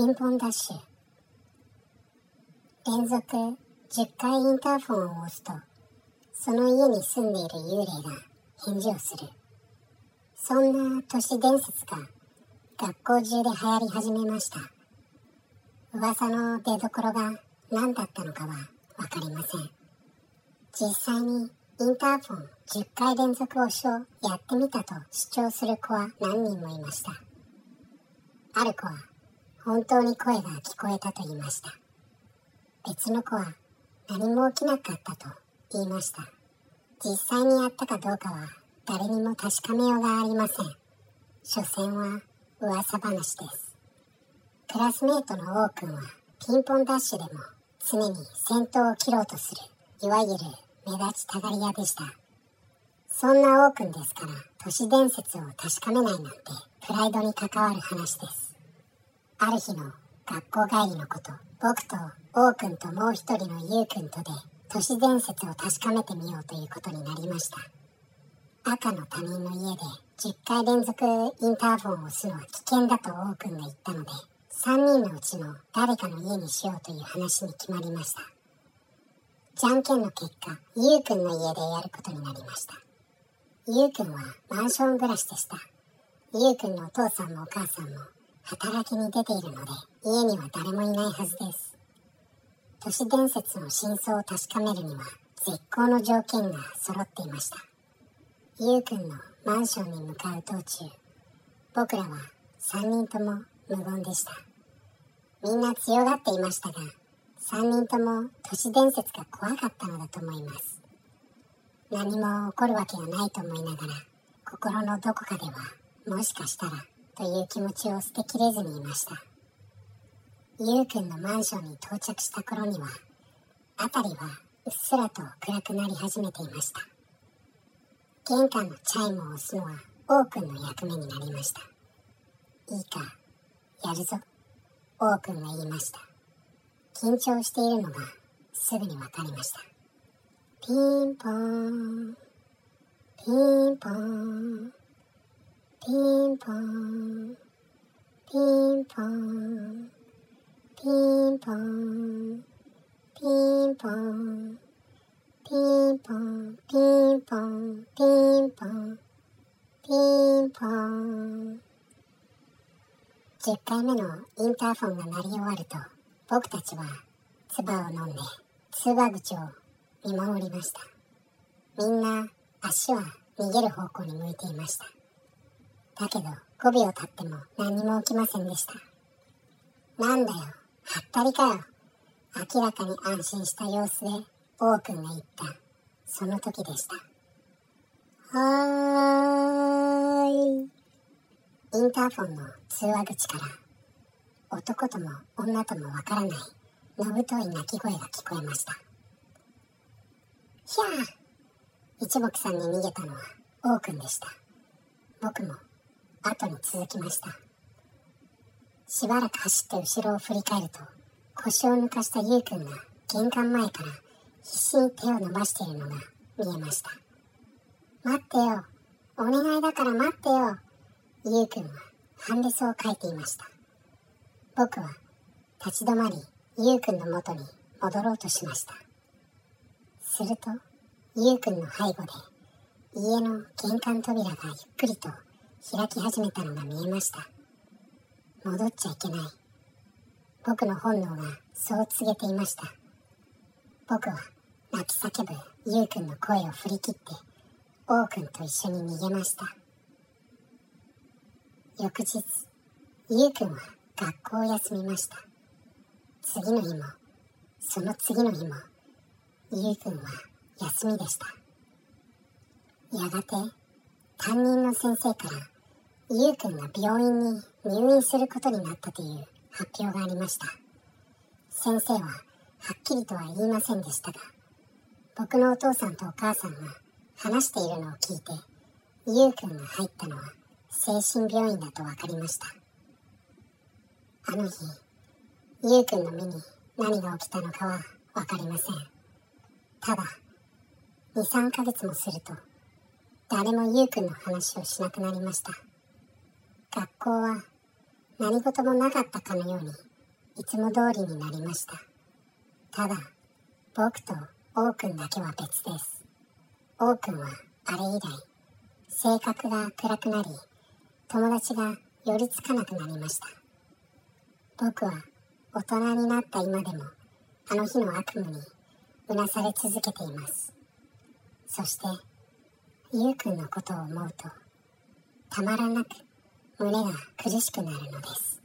ピンポンダッシュ連続10回インターフォンを押すとその家に住んでいる幽霊が返事をする。そんな都市伝説が学校中で流行り始めました。噂の出どころが何だったのかは分かりません。実際にインターフォン10回連続押しをやってみたと主張する子は何人もいました。ある子は本当に声が聞こえたと言いました。別の子は何も起きなかったと言いました。実際にやったかどうかは誰にも確かめようがありません。所詮は噂話です。クラスメートの王くんはピンポンダッシュでも常に先頭を切ろうとするいわゆる目立ちたがり屋でした。そんな王くんですから、都市伝説を確かめないなんて、プライドに関わる話です。ある日の学校帰りのこと、僕と王くんともう一人のゆうくんとで、都市伝説を確かめてみようということになりました。赤の他人の家で10回連続インターフォンを押すのは危険だと王くんが言ったので、3人のうちの誰かの家にしようという話に決まりました。じゃんけんの結果、ゆうくんの家でやることになりました。ゆうくんはマンション暮らしでした。ゆうくんのお父さんもお母さんも働きに出ているので、家には誰もいないはずです。都市伝説の真相を確かめるには、絶好の条件が揃っていました。ゆうくんのマンションに向かう道中、僕らは3人とも無言でした。みんな強がっていましたが、3人とも都市伝説が怖かったのだと思います。何も起こるわけがないと思いながら、心のどこかでは、もしかしたら、という気持ちを捨てきれずにいました。ゆうくんのマンションに到着した頃には、辺りはうっすらと暗くなり始めていました。玄関のチャイムを押すのは、王くんの役目になりました。いいか、やるぞ、王くんが言いました。緊張しているのがすぐに分かりました。ピンポーン、ピンポーン、ピンポン、ピンポン、ピンポン、ピンポン、ピンポン、ピンポン、ピンポン、ピンポン。10回目のインターフォンが鳴り終わると、僕たちは唾を飲んで通話口を見守りましたみんな足は逃げる方向に向いていましただけど5秒経っても何も起きませんでした。なんだよはったりかよ。明らかに安心した様子で王くんが言った。その時でした。はーい。インターフォンの通話口から男とも女ともわからないのぶとい鳴き声が聞こえました。ひゃー。一目散に逃げたのは王くんでした。僕も後に続きました。しばらく走って後ろを振り返ると腰を抜かしたゆうくんが玄関前から必死に手を伸ばしているのが見えました。待ってよお願いだから待ってよゆうくんはハンデスを書いていました。僕は立ち止まり、ゆうくんの元に戻ろうとしました。すると、ゆうくんの背後で、家の玄関扉がゆっくりと開き始めたのが見えました。戻っちゃいけない。僕の本能がそう告げていました。僕は泣き叫ぶゆうくんの声を振り切って、王くんと一緒に逃げました。翌日、ゆうくんは学校を休みました。次の日も、その次の日も、ゆうくんは休みでした。やがて、担任の先生から、ゆうくんが病院に入院することになったという発表がありました。先生は、はっきりとは言いませんでしたが、僕のお父さんとお母さんが話しているのを聞いて、ゆうくんが入ったのは精神病院だと分かりました。あの日、ゆうくんの目に何が起きたのかはわかりません。ただ、2、3ヶ月もすると、誰もゆうくんの話をしなくなりました。学校は何事もなかったかのようにいつも通りになりました。ただ僕と王くんだけは別です。王くんはあれ以来性格が暗くなり友達が寄りつかなくなりました。僕は大人になった今でもあの日の悪夢にうなされ続けています。そしてゆうくんのことを思うとたまらなく胸が苦しくなるのです。